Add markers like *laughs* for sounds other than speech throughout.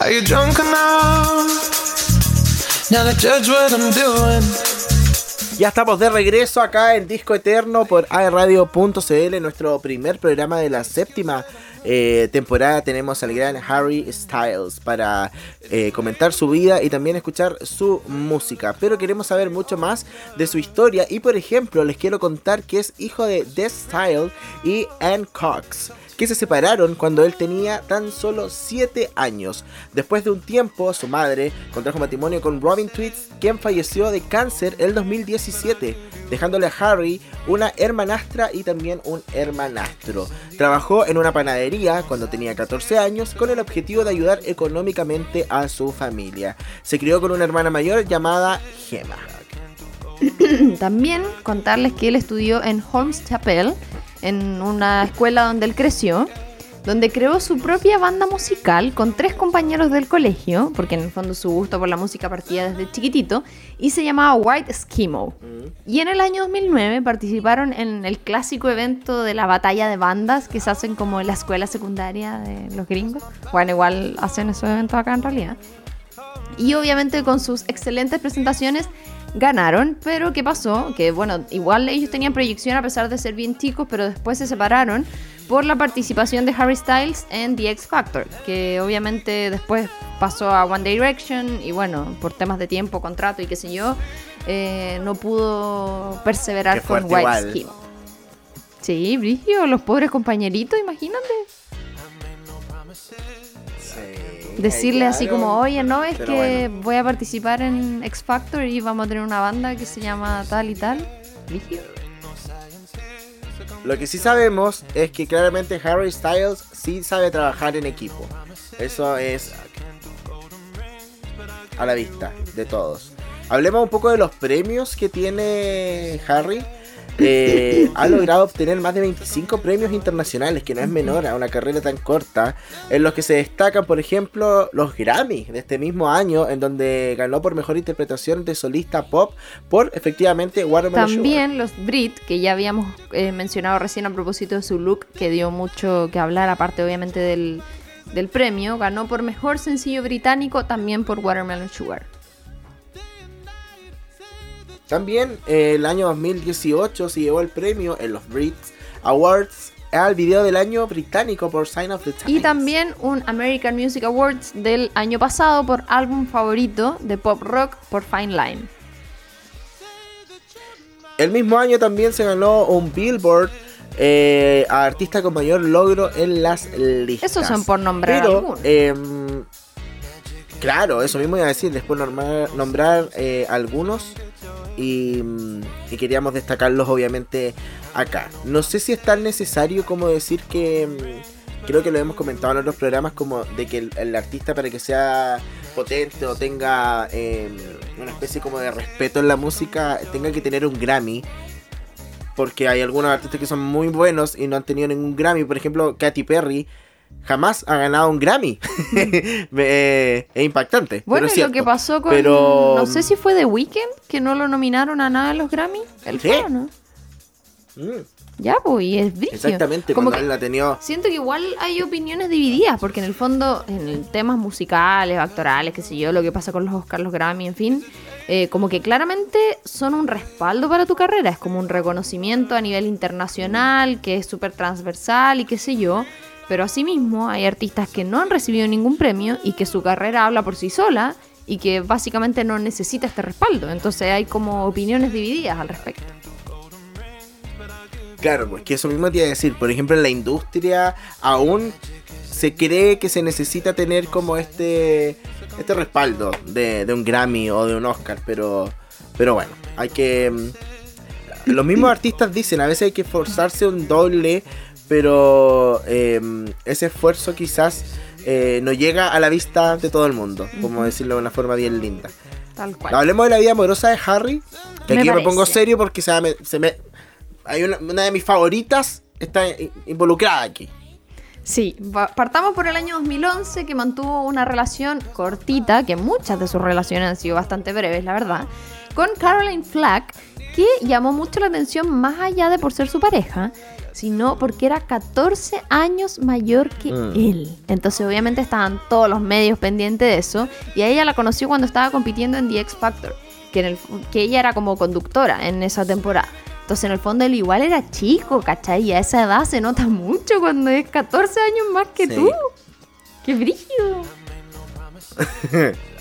Are you drunk enough? Now to judge what I'm doing. Ya estamos de regreso acá en Disco Eterno por aerradio.cl, nuestro primer programa de la séptima eh, temporada. Tenemos al gran Harry Styles para eh, comentar su vida y también escuchar su música. Pero queremos saber mucho más de su historia y por ejemplo les quiero contar que es hijo de Death Style y Anne Cox que se separaron cuando él tenía tan solo 7 años. Después de un tiempo, su madre contrajo matrimonio con Robin Tweets, quien falleció de cáncer el 2017, dejándole a Harry una hermanastra y también un hermanastro. Trabajó en una panadería cuando tenía 14 años con el objetivo de ayudar económicamente a su familia. Se crió con una hermana mayor llamada Gemma. *clears throat* También contarles que él estudió en Holmes Chapel en una escuela donde él creció, donde creó su propia banda musical con tres compañeros del colegio, porque en el fondo su gusto por la música partía desde chiquitito, y se llamaba White Schemo. Mm. Y en el año 2009 participaron en el clásico evento de la batalla de bandas que se hacen como en la escuela secundaria de los gringos. Bueno, igual hacen esos eventos acá en realidad. Y obviamente con sus excelentes presentaciones ganaron, pero ¿qué pasó? Que bueno, igual ellos tenían proyección a pesar de ser bien chicos, pero después se separaron por la participación de Harry Styles en The X Factor, que obviamente después pasó a One Direction y bueno, por temas de tiempo, contrato y qué sé yo, eh, no pudo perseverar con White. Skin. Sí, Brigio, los pobres compañeritos, imagínate. Decirle así como, oye, no, es que bueno. voy a participar en X Factor y vamos a tener una banda que se llama tal y tal. Lo que sí sabemos es que claramente Harry Styles sí sabe trabajar en equipo. Eso es a la vista de todos. Hablemos un poco de los premios que tiene Harry. Eh, *laughs* ha logrado obtener más de 25 premios internacionales, que no es menor a una carrera tan corta, en los que se destacan, por ejemplo, los Grammy de este mismo año, en donde ganó por mejor interpretación de solista pop por efectivamente Watermelon Sugar. También los Brit, que ya habíamos eh, mencionado recién a propósito de su look, que dio mucho que hablar, aparte obviamente del, del premio, ganó por mejor sencillo británico, también por Watermelon Sugar. También eh, el año 2018 se llevó el premio en los Brits Awards al video del año británico por Sign of the Times. Y también un American Music Awards del año pasado por álbum favorito de pop rock por Fine Line. El mismo año también se ganó un Billboard eh, a artista con mayor logro en las listas. Esos son por nombrar Pero, em, claro, eso mismo iba a decir, después nombrar, nombrar eh, algunos y, queríamos destacarlos obviamente acá. No sé si es tan necesario como decir que, mm, creo que lo hemos comentado en otros programas, como de que el, el artista para que sea potente o tenga em, una especie como de respeto en la música, tenga que tener un Grammy. Porque hay algunos artistas que son muy buenos y no han tenido ningún Grammy. Por ejemplo, Katy Perry jamás ha ganado un Grammy. *laughs* *laughs* Eh, es impactante. Bueno, pero es lo que pasó con. Pero- No sé si fue The Weeknd, que no lo nominaron a nada en los Grammy. Él ¿Sí? fue, ¿o ¿no? Mm, Ya, pues, y es brígido. exactamente, Como que él la tenía. Siento que igual hay opiniones divididas, porque en el fondo, en el temas musicales, actorales, qué sé yo, lo que pasa con los Oscars, los Grammy, en fin, eh, como que claramente son un respaldo para tu carrera, es como un reconocimiento a nivel internacional, que es súper transversal y qué sé yo, pero asimismo hay artistas que no han recibido ningún premio y que su carrera habla por sí sola y que básicamente no necesita este respaldo, entonces hay como opiniones divididas al respecto. Claro, pues que eso mismo te iba a decir. Por ejemplo, en la industria aún se cree que se necesita tener como este este respaldo de, de un Grammy o de un Oscar, pero pero bueno, hay que mm, los mismos artistas dicen, a veces hay que esforzarse un doble, pero em, ese esfuerzo quizás eh, no llega a la vista de todo el mundo, como decirlo de una forma bien linda. Tal cual. Hablemos de la vida amorosa de Harry. Que Me aquí me pongo serio porque se me, se me- hay una, una de mis favoritas está involucrada aquí. Sí, pa- partamos por el año 2011 que mantuvo una relación cortita, que muchas de sus relaciones han sido bastante breves, la verdad, con Caroline Flack, que llamó mucho la atención más allá de por ser su pareja, sino porque era 14 años mayor que Mm. él. Entonces obviamente estaban todos los medios pendientes de eso. Y a ella la conoció cuando estaba compitiendo en The X Factor, que, en el, que ella era como conductora en esa temporada. Entonces en el fondo él igual era chico, ¿cachai? Y a esa edad se nota mucho cuando es 14 años más que Sí. tú. ¡Qué brillo! *laughs*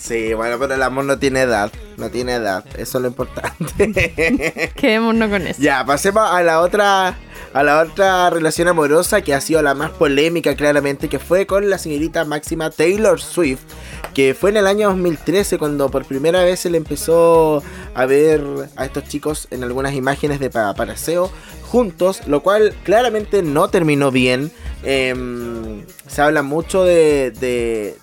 Sí, bueno, pero el amor no tiene edad. No tiene edad. Eso es lo importante. *laughs* Quedémonos con eso. ya, pasemos a la otra. A la otra relación amorosa que ha sido la más polémica claramente, que fue con la señorita máxima Taylor Swift, que fue en el año 2013 cuando por primera vez se le empezó a ver a estos chicos en algunas imágenes de pa- paraseo juntos, lo cual claramente no terminó bien. Em, se habla mucho de, de,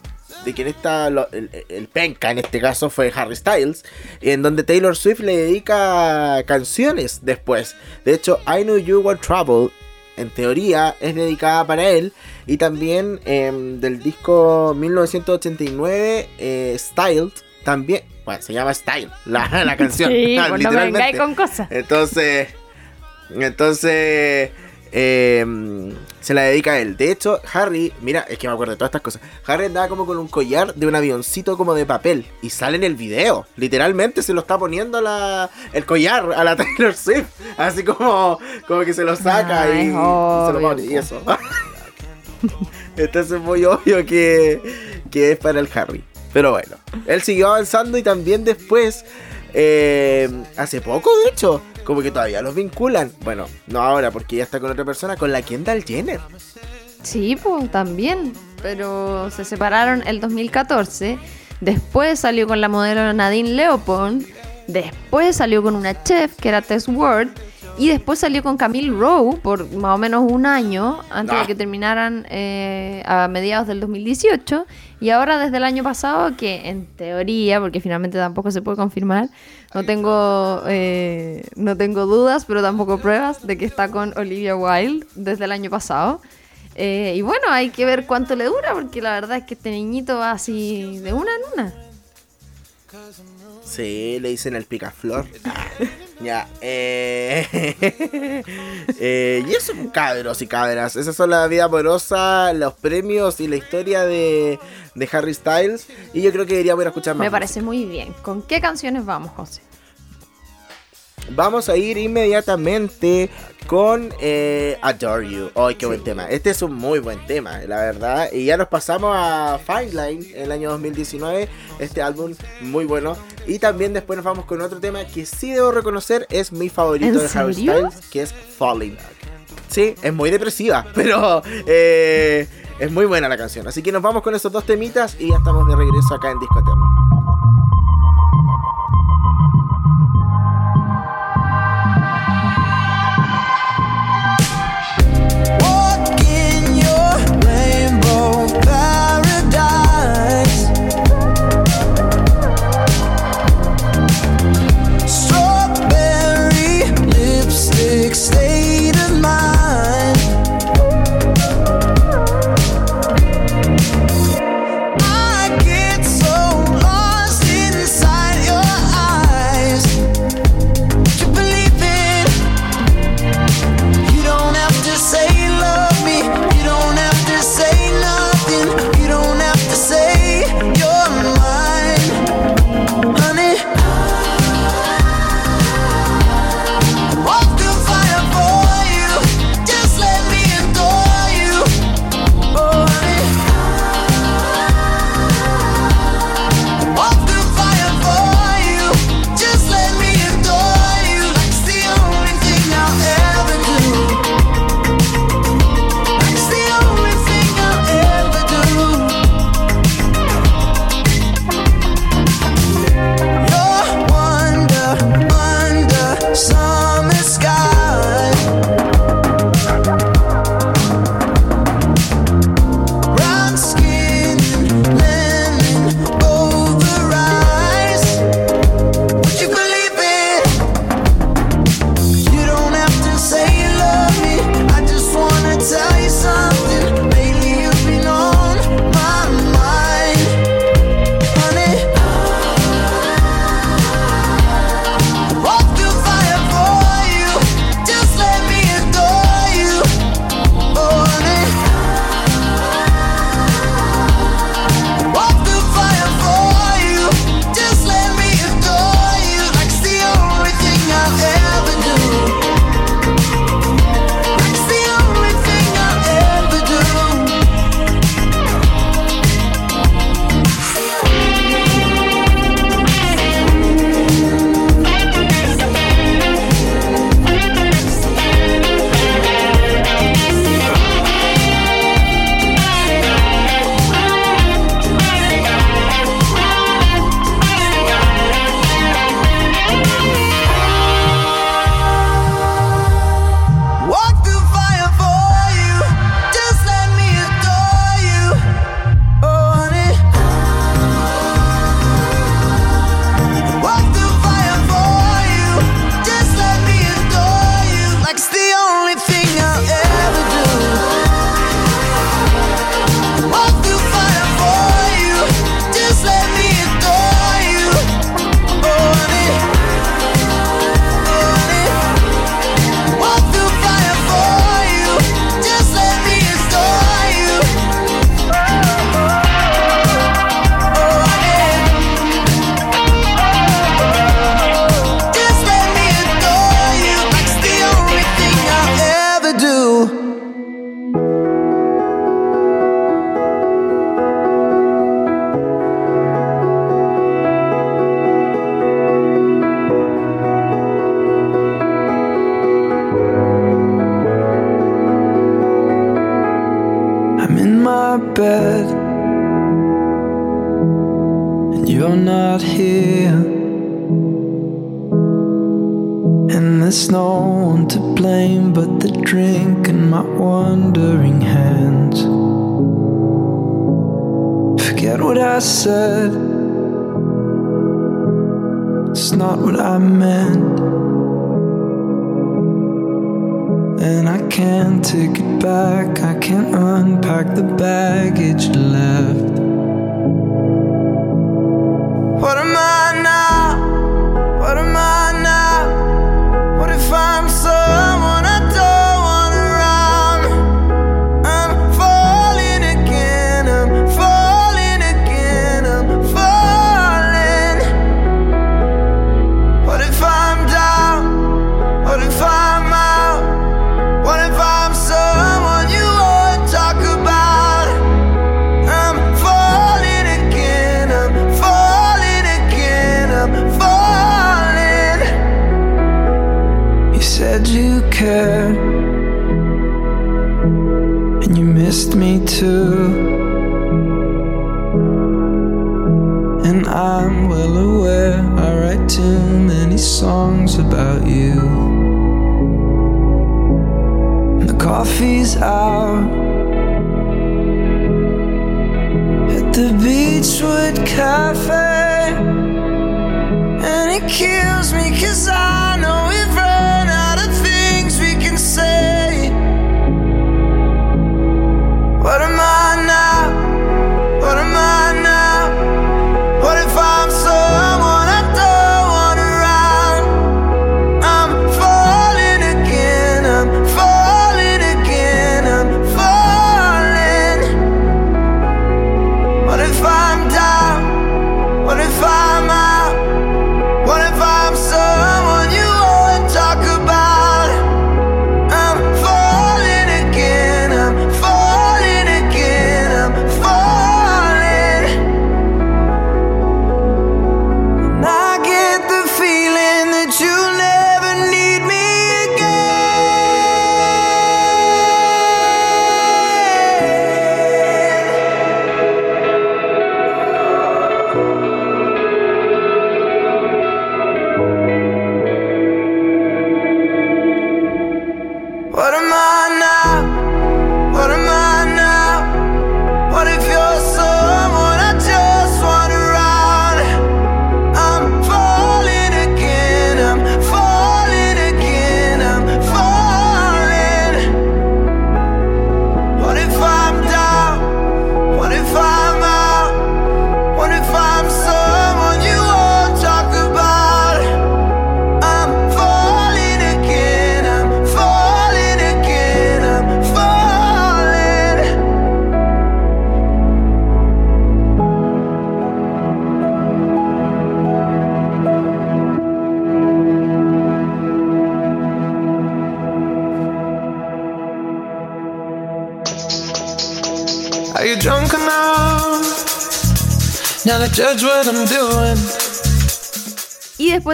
de quién está lo- el, el penca en este caso fue Harry Styles, en donde Taylor Swift le dedica canciones después. De hecho, I Know You Were Trouble, en teoría, es dedicada para él. Y también em, del disco 1989, eh, Style, también, bueno, se llama Style, la, la canción. *laughs* Sí, ah, *laughs* pues no me literalmente. con cosas. Entonces, entonces eh, se la dedica a él. De hecho, Harry, mira, es que me acuerdo de todas estas cosas. Harry andaba como con un collar de un avioncito como de papel y sale en el video. Literalmente se lo está poniendo la, el collar a la *laughs* Taylor Swift, así como, como que se lo saca Ah, y, se lo pone y eso. *laughs* Entonces es muy obvio que, que es para el Harry. Pero bueno, él siguió avanzando y también después, eh, hace poco de hecho, como que todavía los vinculan. Bueno, no ahora porque ya está con otra persona, con la Kendall Jenner. Sí, pues también. Pero se separaron el 2014. Después salió con la modelo Nadine Leopold. Después salió con una chef que era Tess Ward. Y después salió con Camille Rowe por más o menos un año antes Ah. de que terminaran eh, a mediados del 2018. Y ahora desde el año pasado, que en teoría, porque finalmente tampoco se puede confirmar, no tengo, eh, no tengo dudas, pero tampoco pruebas de que está con Olivia Wilde desde el año pasado. Eh, y bueno, hay que ver cuánto le dura, porque la verdad es que este niñito va así de una en una. Sí, le dicen el picaflor. *laughs* ya, eh, *laughs* eh, Y eso, cabros y cabras. Esas son la vida amorosa, los premios y la historia de, de Harry Styles. Y yo creo que deberíamos ir a escuchar más. Me parece muy bien. ¿Con qué canciones vamos, José? Vamos a ir inmediatamente con eh, Adore You. ¡Ay, qué buen tema! Este es un muy buen tema, la verdad. Y ya nos pasamos a Fine Line en el año 2019. Este álbum muy bueno. Y también después nos vamos con otro tema que sí debo reconocer es mi favorito ¿En de Harry? Styles, que es Falling. Sí, es muy depresiva, *laughs* pero eh, es muy buena la canción. Así que nos vamos con esos dos temitas y ya estamos de regreso acá en Disco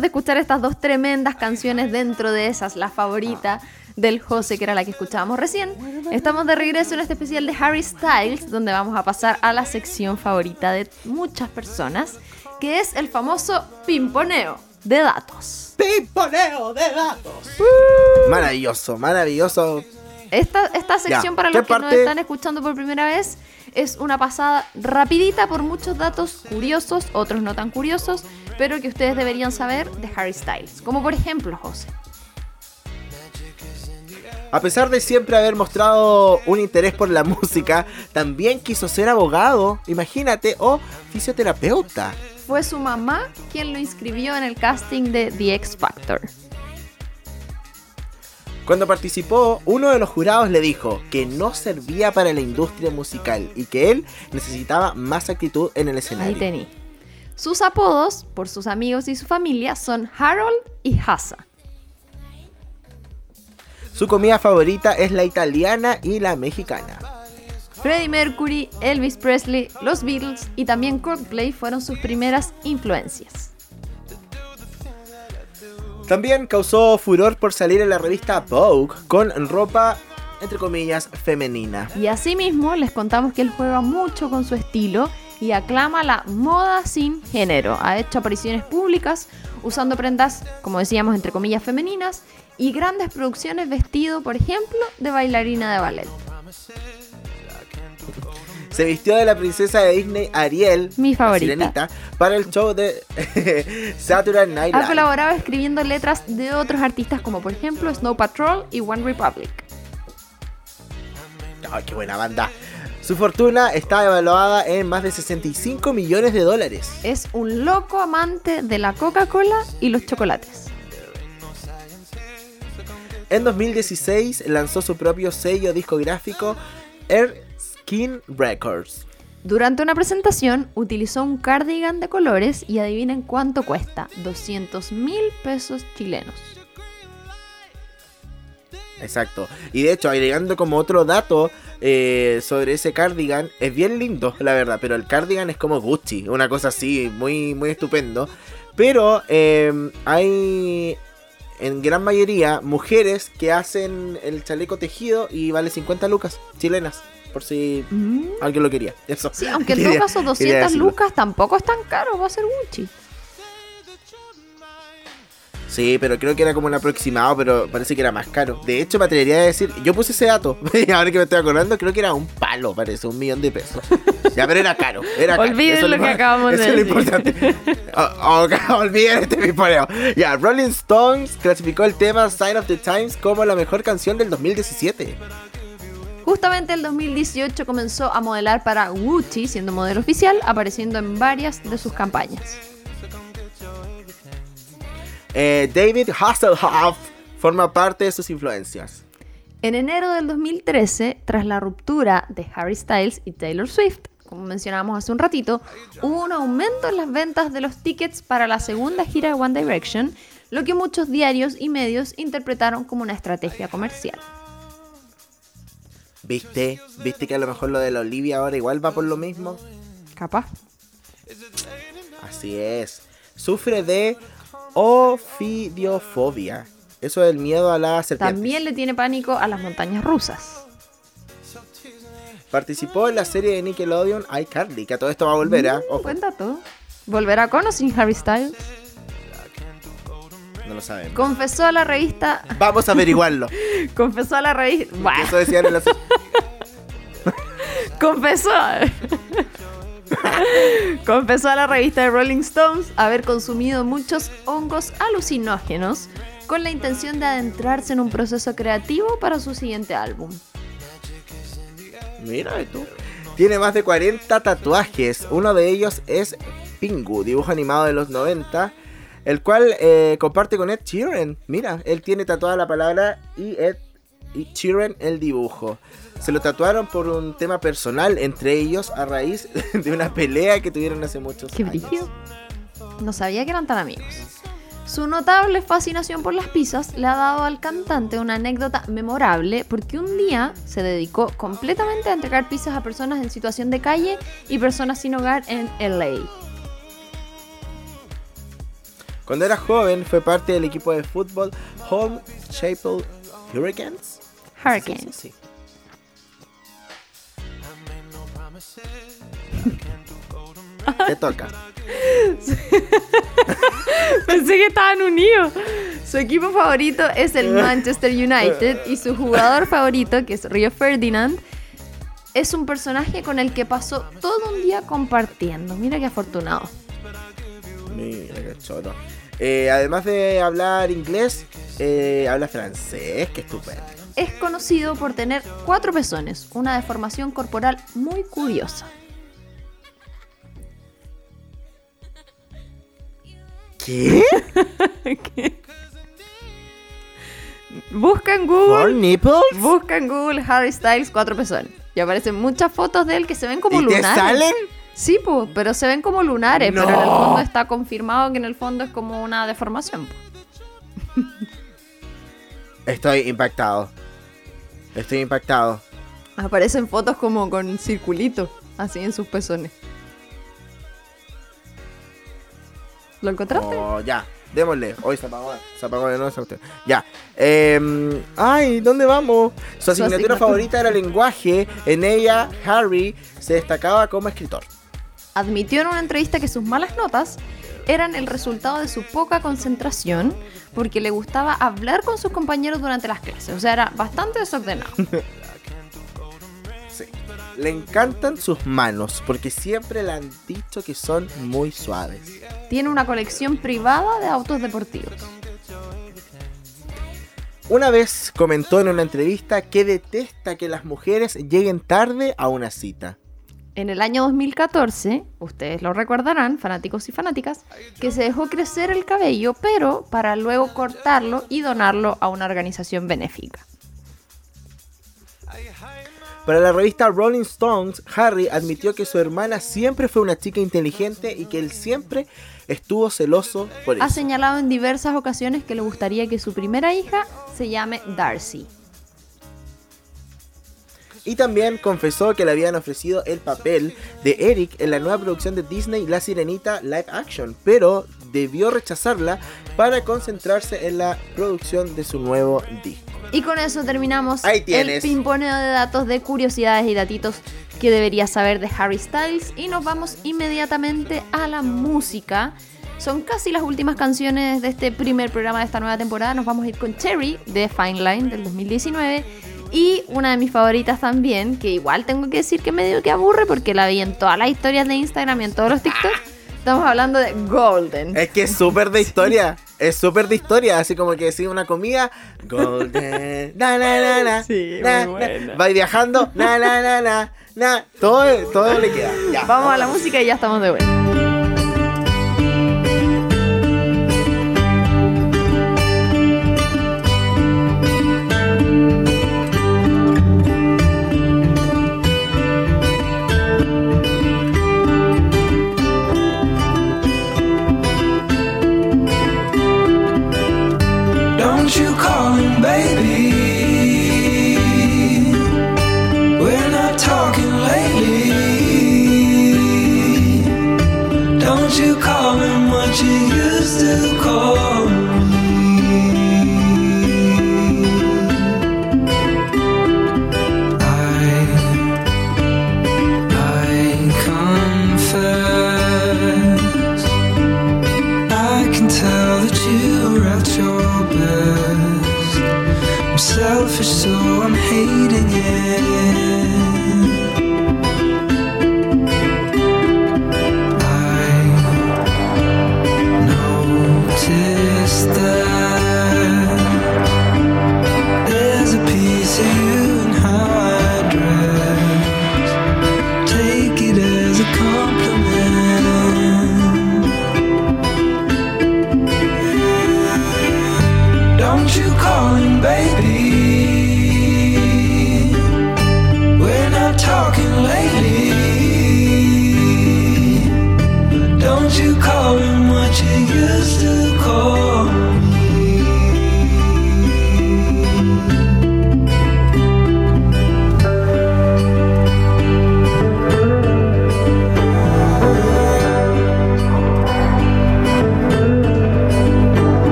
después de escuchar estas dos tremendas canciones dentro de esas, la favorita del José, que era la que escuchábamos recién, estamos de regreso en este especial de Harry Styles, donde vamos a pasar a la sección favorita de muchas personas, que es el famoso pimponeo de datos. ¡Pimponeo de datos! Maravilloso, maravilloso. Esta, esta sección, Ya, para ¿qué los que nos parte? están escuchando por primera vez, es una pasada rapidita por muchos datos curiosos, otros no tan curiosos, pero que ustedes deberían saber de Harry Styles. Como por ejemplo, José. A pesar de siempre haber mostrado un interés por la *laughs* música, también quiso ser abogado, imagínate, o fisioterapeuta. Fue su mamá quien lo inscribió en el casting de The X Factor. Cuando participó, uno de los jurados le dijo que no servía para la industria musical y que él necesitaba más actitud en el Ahí escenario. tení. Sus apodos, por sus amigos y su familia, son Harold y Hassa. Su comida favorita es la italiana y la mexicana. Freddie Mercury, Elvis Presley, los Beatles y también Coldplay fueron sus primeras influencias. También causó furor por salir en la revista Vogue con ropa entre comillas, femenina. Y asimismo les contamos que él juega mucho con su estilo y aclama la moda sin género. Ha hecho apariciones públicas usando prendas, como decíamos, entre comillas femeninas y grandes producciones vestido, por ejemplo, de bailarina de ballet. Se vistió de la princesa de Disney Ariel, Mi favorita. sirenita, para el show de *laughs* Saturday Night Ha Live. colaborado escribiendo letras de otros artistas como por ejemplo Snow Patrol y One Republic. Ay, qué buena banda. Su fortuna está evaluada en más de 65 millones de dólares. Es un loco amante de la Coca-Cola y los chocolates. En 2016 lanzó su propio sello discográfico Air Skin Records. Durante una presentación utilizó un cardigan de colores y adivinen cuánto cuesta, 200 mil pesos chilenos. Exacto. Y de hecho, agregando como otro dato eh, sobre ese cardigan, es bien lindo, la verdad, pero el cardigan es como Gucci, una cosa así, muy, muy estupendo. Pero eh, hay en gran mayoría mujeres que hacen el chaleco tejido y vale 50 lucas chilenas, por si alguien lo quería. Eso. Sí, aunque en *laughs* todo caso quería 200 decirlo. lucas tampoco es tan caro, va a ser Gucci. Sí, pero creo que era como un aproximado, pero parece que era más caro. De hecho, me atrevería a decir, yo puse ese dato, y *laughs* ahora que me estoy acordando, creo que era un palo, parece, un millón de pesos. Ya, pero era caro, era caro. Olviden Eso lo que acabamos de eso es lo decir. importante. O- o- *laughs* olviden este piponeo. Ya, Rolling Stones clasificó el tema Sign of the Times como la mejor canción del 2017. Justamente el 2018 comenzó a modelar para Gucci, siendo modelo oficial, apareciendo en varias de sus campañas. Eh, David Hasselhoff forma parte de sus influencias. En enero del 2013, tras la ruptura de Harry Styles y Taylor Swift, como mencionamos hace un ratito, hubo un aumento en las ventas de los tickets para la segunda gira de One Direction, lo que muchos diarios y medios interpretaron como una estrategia comercial. ¿Viste? ¿Viste que a lo mejor lo de la Olivia ahora igual va por lo mismo? Capaz. Así es. Sufre de ofidiofobia. Eso es el miedo a la serpiente. También le tiene pánico a las montañas rusas. Participó en la serie de Nickelodeon iCarly, que a todo esto va a volver, ¿ah? Ojo, Buen dato. ¿Volverá con o sin Harry Styles? no lo sabemos. Confesó a la revista. Vamos a averiguarlo. *laughs* Confesó a la revista. Eso decían en la *laughs* confesó. *laughs* *laughs* confesó a la revista de Rolling Stones haber consumido muchos hongos alucinógenos con la intención de adentrarse en un proceso creativo para su siguiente álbum. Mira tú. Tiene más de 40 tatuajes. Uno de ellos es Pingu, dibujo animado de los 90, el cual eh, comparte con Ed Sheeran. Mira, él tiene tatuada la palabra y Ed y Sheeran el dibujo. Se lo tatuaron por un tema personal entre ellos a raíz *laughs* de una pelea que tuvieron hace muchos Qué años. brillo. No sabía que eran tan amigos. Su notable fascinación por las pizzas le ha dado al cantante una anécdota memorable porque un día se dedicó completamente a entregar pizzas a personas en situación de calle y personas sin hogar en LA. Cuando era joven fue parte del equipo de fútbol Home Chapel Hurricanes. Hurricanes. Sí, sí, sí. *laughs* Te toca. *laughs* Pensé que estaban unidos. Su equipo favorito es el *laughs* Manchester United y su jugador favorito, que es Rio Ferdinand, es un personaje con el que pasó todo un día compartiendo. Mira qué afortunado. Mira qué choro. Eh, además de hablar inglés, eh, habla francés, qué estupendo. Es conocido por tener cuatro pezones, una deformación corporal muy curiosa. ¿Qué? *laughs* Busca en ¿Four Google, nipples? busca en Google Harry Styles cuatro pezones. Y aparecen muchas fotos de él que se ven como ¿Y te lunares. salen? Sí, po, pero se ven como lunares, pero en el fondo está confirmado que en el fondo es como una deformación. po. Estoy impactado. Estoy impactado. Aparecen fotos como con circulito, así en sus pezones. ¿Lo encontraste? Oh, ya. démosle. Hoy se apagó, se apagó de nuevo cuestión. Ya. Em, ay, ¿dónde vamos? Su asignatura asignatura. favorita era lenguaje. En ella, Harry se destacaba como escritor. Admitió en una entrevista que sus malas notas eran el resultado de su poca concentración porque le gustaba hablar con sus compañeros durante las clases. O sea, era bastante desordenado. *laughs* Sí. Le encantan sus manos porque siempre le han dicho que son muy suaves. Tiene una colección privada de autos deportivos. Una vez comentó en una entrevista que detesta que las mujeres lleguen tarde a una cita. En el año 2014, ustedes lo recordarán, fanáticos y fanáticas, que se dejó crecer el cabello, pero para luego cortarlo y donarlo a una organización benéfica. Para la revista Rolling Stones, Harry admitió que su hermana siempre fue una chica inteligente y que él siempre estuvo celoso por eso. Ha señalado en diversas ocasiones que le gustaría que su primera hija se llame Darcy. Y también confesó que le habían ofrecido el papel de Eric en la nueva producción de Disney La Sirenita Live Action, pero debió rechazarla para concentrarse en la producción de su nuevo disco. Y con eso terminamos Ahí el pimponeo de datos, de curiosidades y datitos que deberías saber de Harry Styles. Y nos vamos inmediatamente a la música. Son casi las últimas canciones de este primer programa de esta nueva temporada. Nos vamos a ir con Cherry de Fine Line del 2019. Y una de mis favoritas también, que igual tengo que decir que medio que aburre porque la vi en todas las historias de Instagram y en todos los TikToks. Estamos hablando de Golden. Es que es súper de historia. Es súper de historia. Así como que decir una comida. Golden. Na, na, na, na, Sí, na, muy na. buena. Va viajando. Na, na, na, na, na. Todo, todo le queda. Ya. Vamos a la música y ya estamos de vuelta.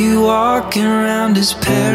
You walking around his parents'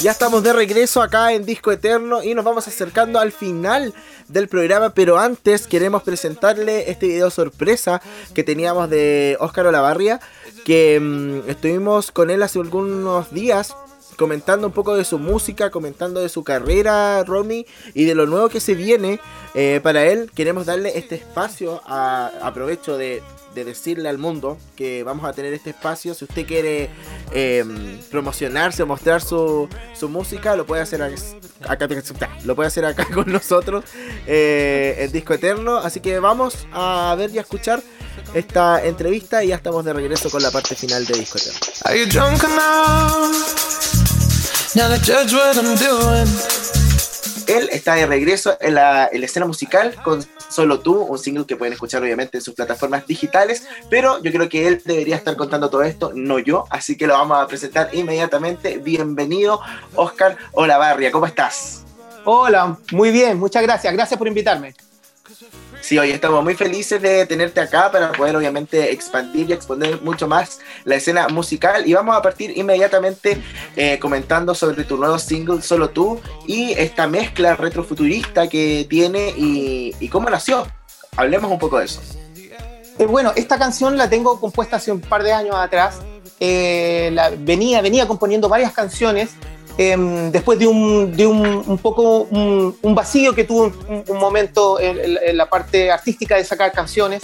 Ya estamos de regreso acá en Disco Eterno y nos vamos acercando al final del programa, pero antes queremos presentarle este video sorpresa que teníamos de Óscar Olavarria, que mm, estuvimos con él hace algunos días comentando un poco de su música, comentando de su carrera, Ronnie, y de lo nuevo que se viene eh, para él. Queremos darle este espacio, a, aprovecho de de decirle al mundo que vamos a tener este espacio. Si usted quiere em, promocionarse o mostrar su, su, música, lo puede hacer acá, lo puede hacer acá *laughs* con nosotros eh, en Disco Eterno. Así que vamos a ver y a escuchar esta entrevista y ya estamos de regreso con la parte final de Disco Eterno. Él está de regreso en la, en la escena musical con Solo tú, un single que pueden escuchar obviamente en sus plataformas digitales, pero yo creo que él debería estar contando todo esto, no yo, así que lo vamos a presentar inmediatamente. Bienvenido, Oscar Olavarria, ¿cómo estás? Hola, muy bien, muchas gracias, gracias por invitarme. Sí, hoy estamos muy felices de tenerte acá para poder obviamente expandir y exponer mucho más la escena musical y vamos a partir inmediatamente eh, comentando sobre tu nuevo single Solo tú y esta mezcla retrofuturista que tiene y, cómo nació. Hablemos un poco de eso. Eh, bueno, esta canción la tengo compuesta hace un par de años atrás. Eh, venía, venía componiendo varias canciones em, después de un, de un, un poco un, un vacío que tuve un, momento en, en- la parte artística de sacar canciones.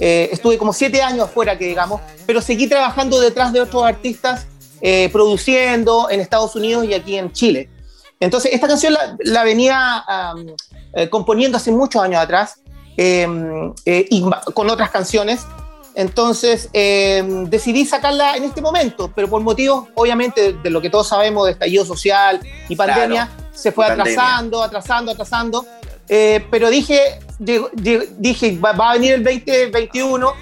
Eh, estuve como siete años afuera, que digamos, pero seguí trabajando detrás de otros artistas, eh, produciendo en Estados Unidos y aquí en Chile. Entonces, esta canción la, la venía eh, componiendo hace muchos años atrás eh, eh, y con otras canciones. Entonces, eh, decidí sacarla en este momento, pero por motivos, obviamente, de lo que todos sabemos de estallido social y pandemia, se fue pandemia. atrasando, atrasando, atrasando. Eh, pero dije, dije va, va a venir el 2021,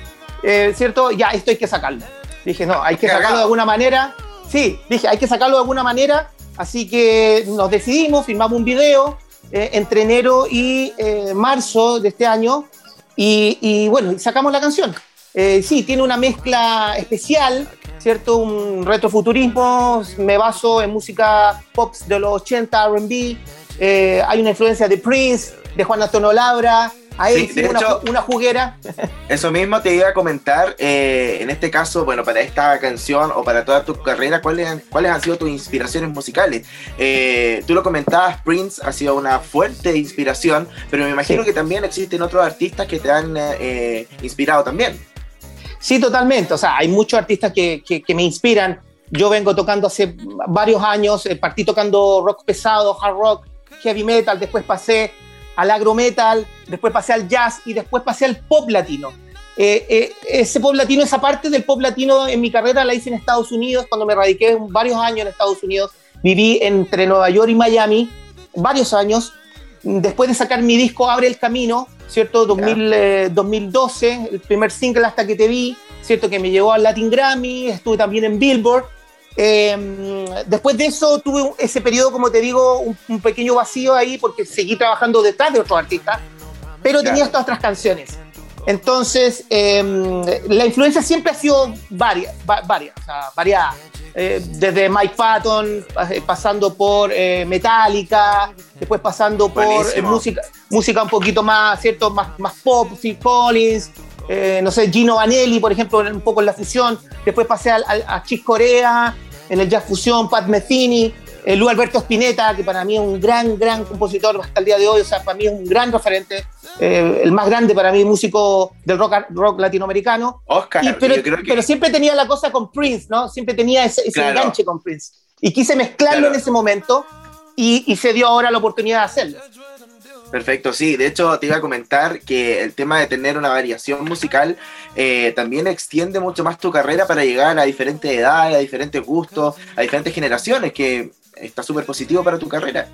eh, ¿cierto? Ya, esto hay que sacarlo. Dije, no, hay que sacarlo de alguna manera. Sí, dije, hay que sacarlo de alguna manera. Así que nos decidimos, filmamos un video eh, entre enero y eh, marzo de este año. Y, y bueno, sacamos la canción. Eh, sí, tiene una mezcla especial, ¿cierto? Un retrofuturismo, me baso en música pop de los 80, RB, eh, hay una influencia de Prince, de Juan Antonio Labra, Sí, de una, hecho- una juguera. Eso mismo te iba a comentar, eh, en este caso, bueno, para esta canción o para toda tu carrera, ¿cuáles han, cuáles han sido tus inspiraciones musicales? Eh, tú lo comentabas, Prince ha sido una fuerte inspiración, pero me imagino Sí. que también existen otros artistas que te han inspirado también. Sí, totalmente. O sea, hay muchos artistas que, que- me inspiran. Yo vengo tocando hace varios años, eh, partí tocando rock pesado, hard rock, heavy metal, después pasé al agro metal, después pasé al jazz y después pasé al pop latino. Eh, eh, ese pop latino, esa parte del pop latino en mi carrera la hice en Estados Unidos, cuando me radiqué varios años en Estados Unidos. Viví entre Nueva York y Miami varios años. Después de sacar mi disco Abre el Camino, ¿cierto? 2000, eh, 2012, el primer single hasta que te vi, ¿cierto? Que me llevó al Latin Grammy, estuve también en Billboard. Eh, después de eso tuve ese periodo, como te digo, un, un pequeño vacío ahí porque seguí trabajando detrás de otros artistas, pero tenía estas otras canciones. Entonces, eh, la influencia siempre ha sido varias, va- varias, o sea, variada. Eh, desde Mike Patton, eh, pasando por eh, Metallica, después pasando por eh, música, música un poquito más, ¿cierto? Más, más pop, Phil Collins, no sé, Gino Vanelli, por ejemplo, un poco en la fusión. Después pasé al- al- a Chick Corea, en el jazz fusión, Pat Metheny, eh, Luis Alberto Spinetta, que para mí es un gran, gran compositor hasta el día de hoy, o sea, para mí es un gran referente, eh, el más grande para mí músico del rock, rock latinoamericano. Oscar, Y- pero, yo creo que pero siempre tenía la cosa con Prince, ¿no? Siempre tenía ese, ese Claro. enganche con Prince. Y quise mezclarlo Claro. en ese momento y, y se dio ahora la oportunidad de hacerlo. Perfecto, sí. De hecho, te iba a comentar que el tema de tener una variación musical eh, también extiende mucho más tu carrera para llegar a diferentes edades, a diferentes gustos, a diferentes generaciones, que está súper positivo para tu carrera.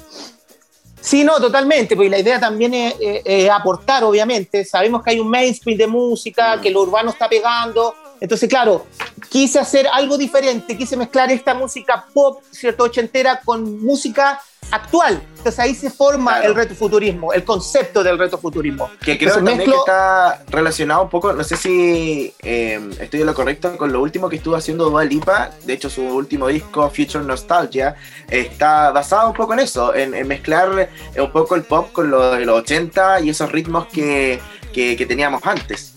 Sí, no, totalmente, pues la idea también es, es- es aportar, obviamente. Sabemos que hay un mainstream de música, Mm. que lo urbano está pegando. Entonces, claro, quise hacer algo diferente, quise mezclar esta música pop, ¿cierto? Ochentera, con música actual. Entonces ahí se forma Claro. el retrofuturismo, el concepto del retrofuturismo. Que creo Entonces, también mezclo- que está relacionado un poco, no sé si eh, estoy en lo correcto con lo último que estuvo haciendo Dua Lipa. De hecho, su último disco, Future Nostalgia, está basado un poco en eso, en, en mezclar eh, un poco el pop con lo de los 80 y esos ritmos que, que- que teníamos antes.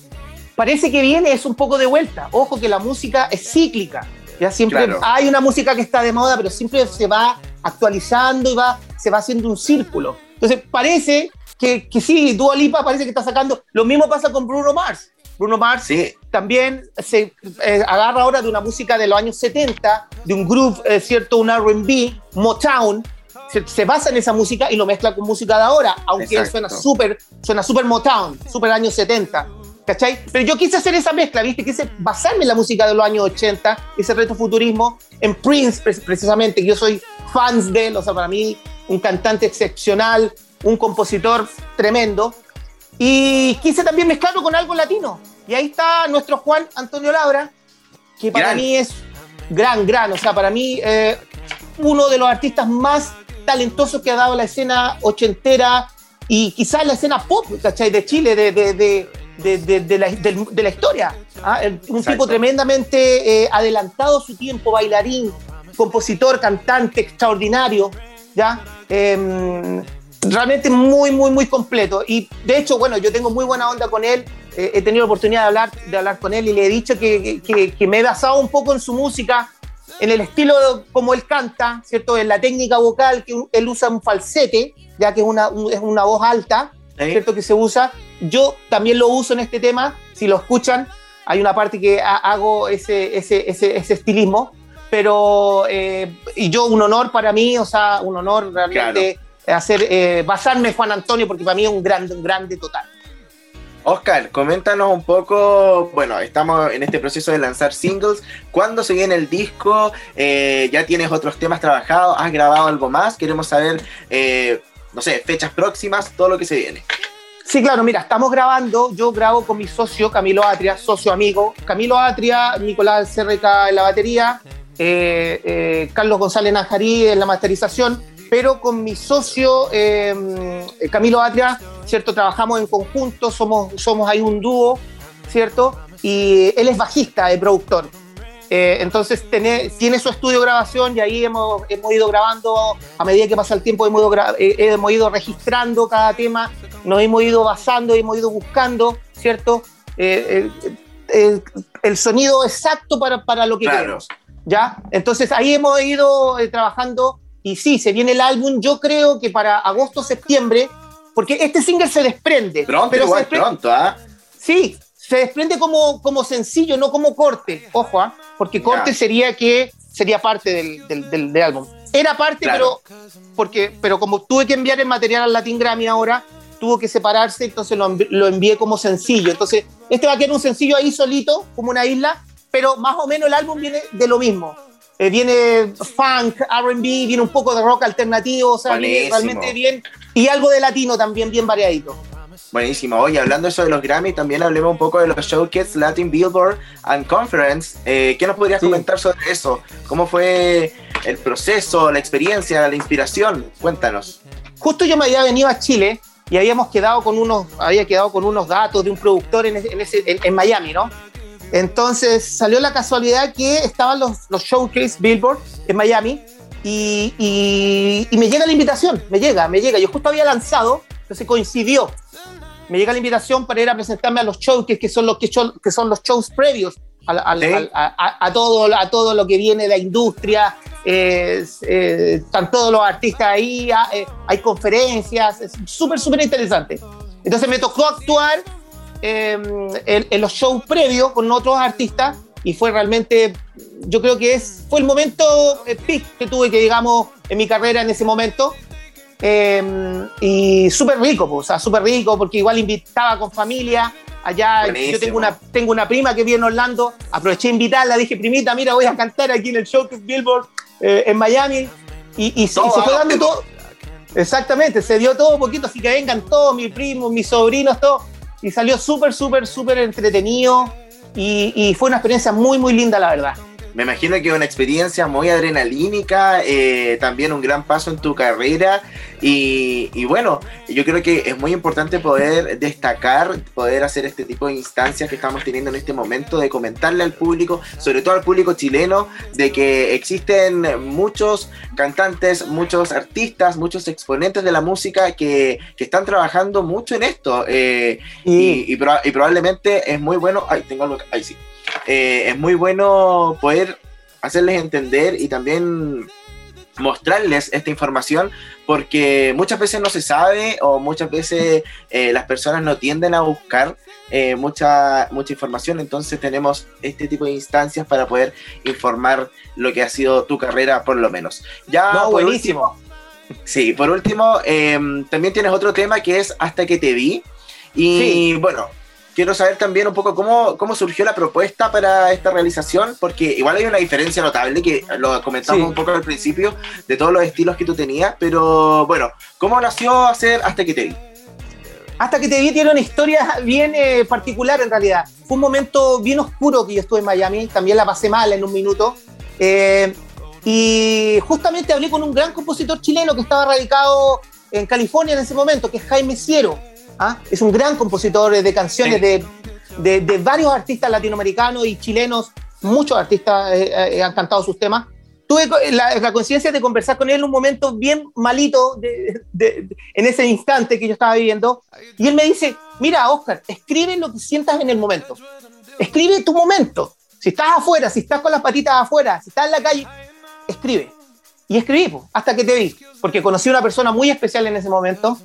Parece que viene es un poco de vuelta. Ojo que la música es cíclica. Ya siempre Claro. hay una música que está de moda, pero siempre se va actualizando y va, se va haciendo un círculo. Entonces parece que, que sí, Dua Lipa parece que está sacando. Lo mismo pasa con Bruno Mars. Bruno Mars Sí, también se eh, agarra ahora de una música de los años 70, de un groove, eh, ¿cierto? Un RB, Motown. Se, se basa en esa música y lo mezcla con música de ahora, aunque Exacto. suena súper suena súper Motown, súper años 70. ¿Cachai? Pero yo quise hacer esa mezcla, ¿viste? Quise basarme en la música de los años 80, ese retrofuturismo, en Prince pre- precisamente, que yo soy fans de él, o sea, para mí un cantante excepcional, un compositor tremendo. Y quise también mezclarlo con algo latino. Y ahí está nuestro Juan Antonio Labra, que para Gran. mí es gran, gran. O sea, para mí eh, uno de los artistas más talentosos que ha dado la escena ochentera y quizás la escena pop, ¿cachai? De Chile, de, de, de, de, de- de la, de la historia. ¿ah? Un Exacto. tipo tremendamente eh, adelantado su tiempo, bailarín, compositor, cantante extraordinario, ¿ya? Em, realmente muy, muy, muy completo. Y de hecho, bueno, yo tengo muy buena onda con él. Eh, he tenido la oportunidad de hablar, de hablar con él y le he dicho que, que- que me he basado un poco en su música en el estilo como él canta, ¿cierto? En la técnica vocal, que él usa un falsete, ya que es una, es una voz alta, ¿cierto? Que se usa. Yo también lo uso en este tema, si lo escuchan, hay una parte que hago ese, ese, ese, ese estilismo, pero eh, y yo un honor para mí, o sea, un honor realmente hacer, eh, basarme en Juan Antonio, porque para mí es un grande, un grande total. Oscar, coméntanos un poco, bueno, estamos en este proceso de lanzar singles, ¿cuándo se viene el disco? Eh, ¿Ya tienes otros temas trabajados? ¿Has grabado algo más? Queremos saber, no sé, fechas próximas, todo lo que se viene. Sí, claro, mira, estamos grabando, yo grabo con mi socio Camilo Atria, socio amigo, Camilo Atria, Nicolás CRK en la batería, eh, Carlos González Najarí en la masterización, pero con mi socio Camilo Atria ¿cierto? Trabajamos en conjunto, somos, somos ahí un dúo, ¿cierto? Y él es bajista, es productor. Eh, entonces tiene, tiene su estudio de grabación y ahí hemos, hemos ido grabando, a medida que pasa el tiempo hemos ido, eh, hemos ido registrando cada tema, nos hemos ido basando, hemos ido buscando, ¿cierto? Eh, el, sonido exacto para, para lo que queremos. ¿Ya? Entonces ahí hemos ido trabajando y sí, se viene el álbum, yo creo que para agosto, septiembre porque este single se desprende. Pronto, pero igual, pronto, ¿ah? Sí, se desprende como, como sencillo, no como corte. Ojo, ¿ah? Porque corte sería que sería parte del, del, del, álbum. Era parte, pero, porque, pero como tuve que enviar el material al Latin Grammy ahora, tuvo que separarse, entonces lo, lo envié como sencillo. Entonces, este va a quedar un sencillo ahí solito, como una isla, pero más o menos el álbum viene de lo mismo. Eh, viene funk, RB, viene un poco de rock alternativo, o sea, viene realmente bien. Y algo de latino también, bien variadito. Buenísimo. Oye, hablando eso de los Grammy, también hablemos un poco de los Showcase Latin Billboard and Conference. Eh, ¿Qué nos podrías comentar sobre eso? ¿Cómo fue el proceso, la experiencia, la inspiración? Cuéntanos. Justo yo me había venido a Chile y habíamos quedado con unos, había quedado con unos datos de un productor en, en Miami, ¿no? Entonces salió la casualidad que estaban los, los showcase Billboard en Miami y, y, me llega la invitación, me llega, me llega. Yo justo había lanzado, entonces coincidió. Me llega la invitación para ir a presentarme a los showcase, que son los, que, que son los shows previos a, todo, a todo lo que viene de la industria. Eh, están todos los artistas ahí, ah, eh, hay conferencias, es súper, súper interesante. Entonces me tocó actuar Em, en, los shows previos con otros artistas y fue realmente, yo creo que es, fue el momento el peak que tuve que digamos en mi carrera en ese momento. Em, y súper rico, pues, o sea, súper rico porque igual invitaba con familia. Allá yo tengo una, tengo una prima que vive en Orlando, aproveché a invitarla, dije, primita, mira, voy a cantar aquí en el show Billboard eh, en Miami. Y, se fue dando todo. Exactamente, se dio todo un poquito, así que vengan todos mis primos, mis sobrinos, todos y salió súper, súper, súper entretenido y, y, fue una experiencia muy, muy linda, la verdad. Me imagino que una experiencia muy adrenalínica, eh, también un gran paso en tu carrera y, y, bueno, yo creo que es muy importante poder destacar, poder hacer este tipo de instancias que estamos teniendo en este momento, de comentarle al público, sobre todo al público chileno, de que existen muchos cantantes, muchos artistas, muchos exponentes de la música que, que están trabajando mucho en esto eh, y, y, probablemente es muy bueno, ay, tengo algo, ahí sí. Eh, es muy bueno poder hacerles entender y también mostrarles esta información porque muchas veces no se sabe o muchas veces eh, las personas no tienden a buscar eh, mucha, mucha información, entonces tenemos este tipo de instancias para poder informar lo que ha sido tu carrera por lo menos. Ya, buenísimo. sí, por último, em, también tienes otro tema que es Hasta que te vi. Y bueno, quiero saber también un poco cómo, cómo surgió la propuesta para esta realización, porque igual hay una diferencia notable que lo comentamos un poco al principio de todos los estilos que tú tenías, pero bueno, ¿cómo nació hacer Hasta que te vi? Hasta que te vi tiene una historia bien eh, particular en realidad. Fue un momento bien oscuro que yo estuve en Miami, también la pasé mal en un minuto. Eh, y justamente hablé con un gran compositor chileno que estaba radicado en California en ese momento, que es Jaime Ciero. ¿Ah? Es un gran compositor de canciones de, de, varios artistas latinoamericanos y chilenos. Muchos artistas eh, eh, han cantado sus temas. Tuve la, coincidencia de conversar con él en un momento bien malito en ese instante que yo estaba viviendo. Y él me dice, mira, Oscar, escribe lo que sientas en el momento. Escribe tu momento. Si estás afuera, si estás con las patitas afuera, si estás en la calle, escribe. Y escribí hasta que te vi, porque conocí a una persona muy especial en ese momento,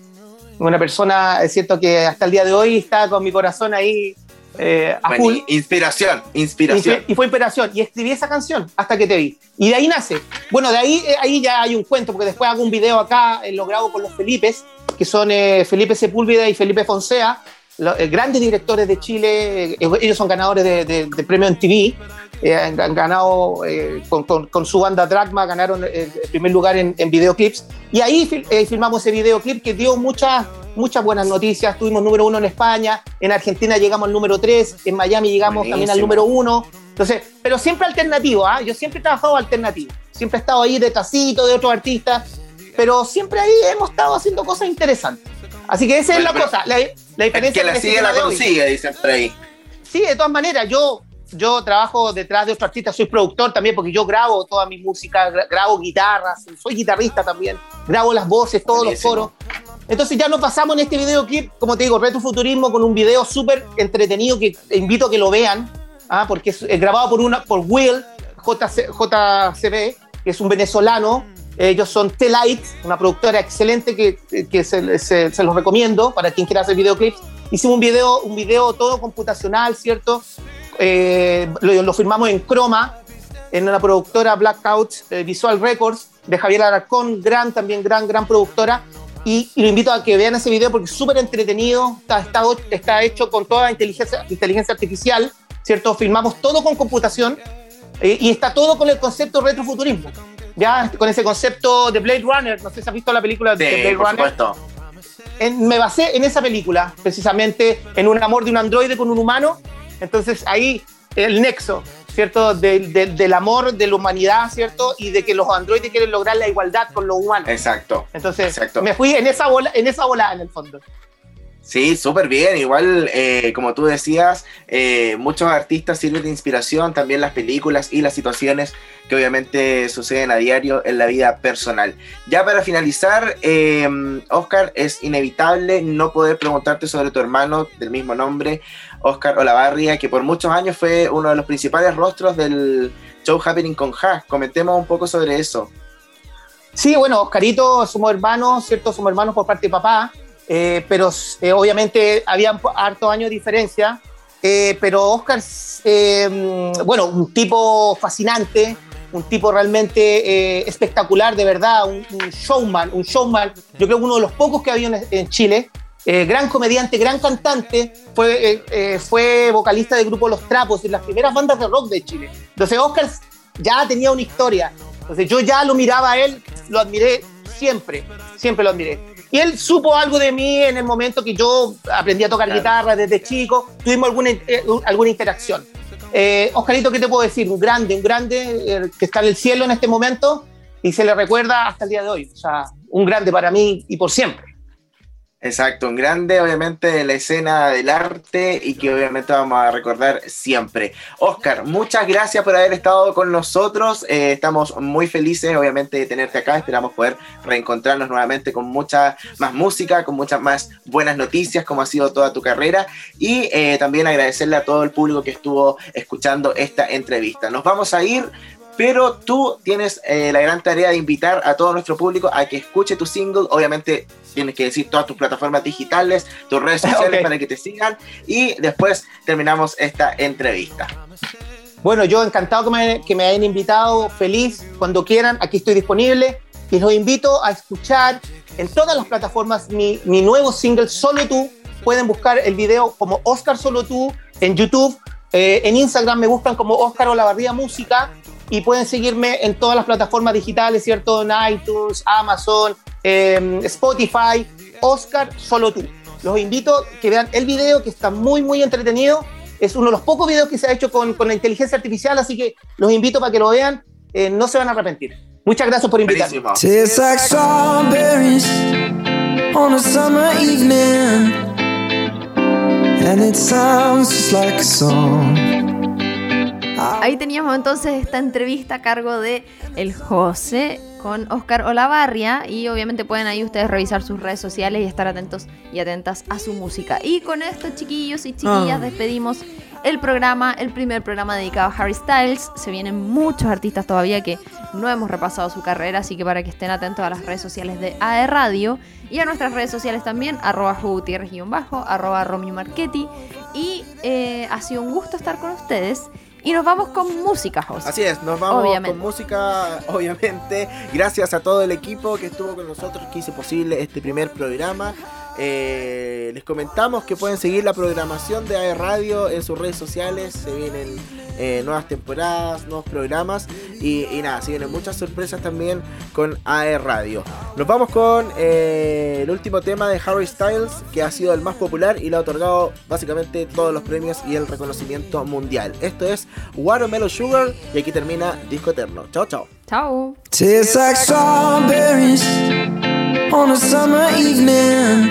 una persona, es cierto que hasta el día de hoy está con mi corazón ahí eh, a Bueno, full. inspiración, inspiración. y fue inspiración. Y escribí esa canción hasta que te vi. Y de ahí nace. Bueno, de ahí, eh, ahí ya hay un cuento, porque después hago un video acá, eh, lo grabo con los Felipes, que son eh, Felipe Sepúlveda y Felipe Fonsea, lo- eh, grandes directores de Chile. eh, ellos son ganadores de, de- de premio en TV. Eh, han, han ganado eh, con, con- con su banda Dragma, ganaron el primer lugar en, en videoclips. Y ahí fil- eh, filmamos ese videoclip que dio muchas muchas buenas noticias. Tuvimos número uno en España, en Argentina llegamos al número tres, en Miami llegamos también al número uno. Entonces, pero siempre alternativo, ¿ah? Yo siempre he trabajado alternativo. Siempre he estado ahí de tacito de otros artistas, pero siempre ahí hemos estado haciendo cosas interesantes. Así que esa Bueno, es la cosa, la, la El diferencia. que la sigue la consigue, dicen por ahí. Sí, de todas maneras, yo, yo trabajo detrás de otros artistas, soy productor también porque yo grabo toda mi música, gra- grabo guitarras, soy guitarrista también, grabo las voces, todos Buenísimo. los coros. Entonces ya nos pasamos en este videoclip, como te digo, Retrofuturismo, con un video súper entretenido que invito a que lo vean, ah, porque es, es grabado por, una, por Will, JC, JCB, que es un venezolano. Ellos son T-Light, una productora excelente que, que se, se- se los recomiendo para quien quiera hacer videoclips. Hicimos un video, un video todo computacional, ¿cierto? Eh, lo, lo firmamos en Chroma, en una productora Blackout eh, Visual Records de Javier Alarcón, gran, también gran, gran productora. Y, y lo invito a que vean ese video porque es súper entretenido, está, está, está hecho con toda inteligencia, inteligencia artificial, ¿cierto? Filmamos todo con computación eh, y está todo con el concepto retrofuturismo. Ya, con ese concepto de Blade Runner, no sé si has visto la película de Sí, Blade por Runner supuesto. en- me basé en esa película, precisamente en un amor de un androide con un humano. Entonces ahí el nexo, ¿cierto? Del, del- del amor de la humanidad, ¿cierto? Y de que los androides quieren lograr la igualdad con los humanos. Exacto. Entonces exacto. me fui en esa bola, en esa bola en el fondo. Sí, súper bien. Igual, eh, como tú decías, eh, muchos artistas sirven de inspiración, también las películas y las situaciones que obviamente suceden a diario en la vida personal. Ya para finalizar, eh, Oscar, es inevitable no poder preguntarte sobre tu hermano del mismo nombre, Oscar Olavarria, que por muchos años fue uno de los principales rostros del show Happening con Ja. Comentemos un poco sobre eso. Sí, bueno, Oscarito, somos hermanos, ¿cierto? Somos hermanos por parte de papá, eh, pero eh, obviamente había hartos años de diferencia. eh, pero Oscar, bueno, un tipo fascinante, un tipo realmente espectacular, de verdad, un, showman, un showman, yo creo que uno de los pocos que había en, Chile. gran comediante, gran cantante, fue, fue vocalista del grupo Los Trapos, en las primeras bandas de rock de Chile. Entonces Oscar ya tenía una historia, entonces yo ya lo miraba a él, lo admiré siempre, siempre lo admiré. Y él supo algo de mí en el momento que yo aprendí a tocar Claro. guitarra desde chico, tuvimos alguna, eh, alguna interacción. Eh, Oscarito, ¿qué te puedo decir? Un grande, un grande eh, que está en el cielo en este momento y se le recuerda hasta el día de hoy. O sea, un grande para mí y por siempre. Exacto, un grande obviamente de la escena del arte y que obviamente vamos a recordar siempre. Oscar, muchas gracias por haber estado con nosotros. Eh, estamos muy felices obviamente de tenerte acá. Esperamos poder reencontrarnos nuevamente con mucha más música, con muchas más buenas noticias como ha sido toda tu carrera y eh, también agradecerle a todo el público que estuvo escuchando esta entrevista. Nos vamos a ir. Pero tú tienes eh, la gran tarea de invitar a todo nuestro público a que escuche tu single. Obviamente tienes que decir todas tus plataformas digitales, tus redes *laughs* sociales Ok. para que te sigan. Y después terminamos esta entrevista. Bueno, yo encantado que me, que me hayan invitado, feliz, cuando quieran, aquí estoy disponible y los invito a escuchar en todas las plataformas mi, mi nuevo single Solo Tú. Pueden buscar el video como Oscar Solo Tú en YouTube, eh, en Instagram me buscan como Oscar Olavarría Música y pueden seguirme en todas las plataformas digitales, ¿cierto? En iTunes, Amazon, eh, Spotify, Oscar Solo Tú. Los invito a que vean el video que está muy, muy entretenido. Es uno de los pocos videos que se ha hecho con, con la inteligencia artificial, así que los invito para que lo vean. Eh, no se van a arrepentir. Muchas gracias por invitarme. Buenísimo. Ahí teníamos entonces esta entrevista a cargo de el José con Oscar Olavarria y obviamente pueden ahí ustedes revisar sus redes sociales y estar atentos y atentas a su música. Y con esto, chiquillos y chiquillas, Ah. despedimos el programa, el primer programa dedicado a Harry Styles. Se vienen muchos artistas todavía que no hemos repasado su carrera, así que para que estén atentos a las redes sociales de AE Radio y a nuestras redes sociales también, arroba Gutierrez-bajo, arroba Romeo Marchetti. Y eh, ha sido un gusto estar con ustedes. Y nos vamos con música, José. Así es, nos vamos Obviamente. con música, *laughs* obviamente. Gracias a todo el equipo que estuvo con nosotros, que hizo posible este primer programa. Eh, les comentamos que pueden seguir la programación de AE Radio en sus redes sociales. Se vienen eh, nuevas temporadas, nuevos programas y, y nada, se vienen muchas sorpresas también con AE Radio. Nos vamos con eh, el último tema de Harry Styles, que ha sido el más popular y le ha otorgado básicamente todos los premios y el reconocimiento mundial. Esto es Watermelon Sugar y aquí termina Disco Eterno. Chao, chao. Chao. Tastes like strawberries on a summer evening,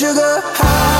Sugar high,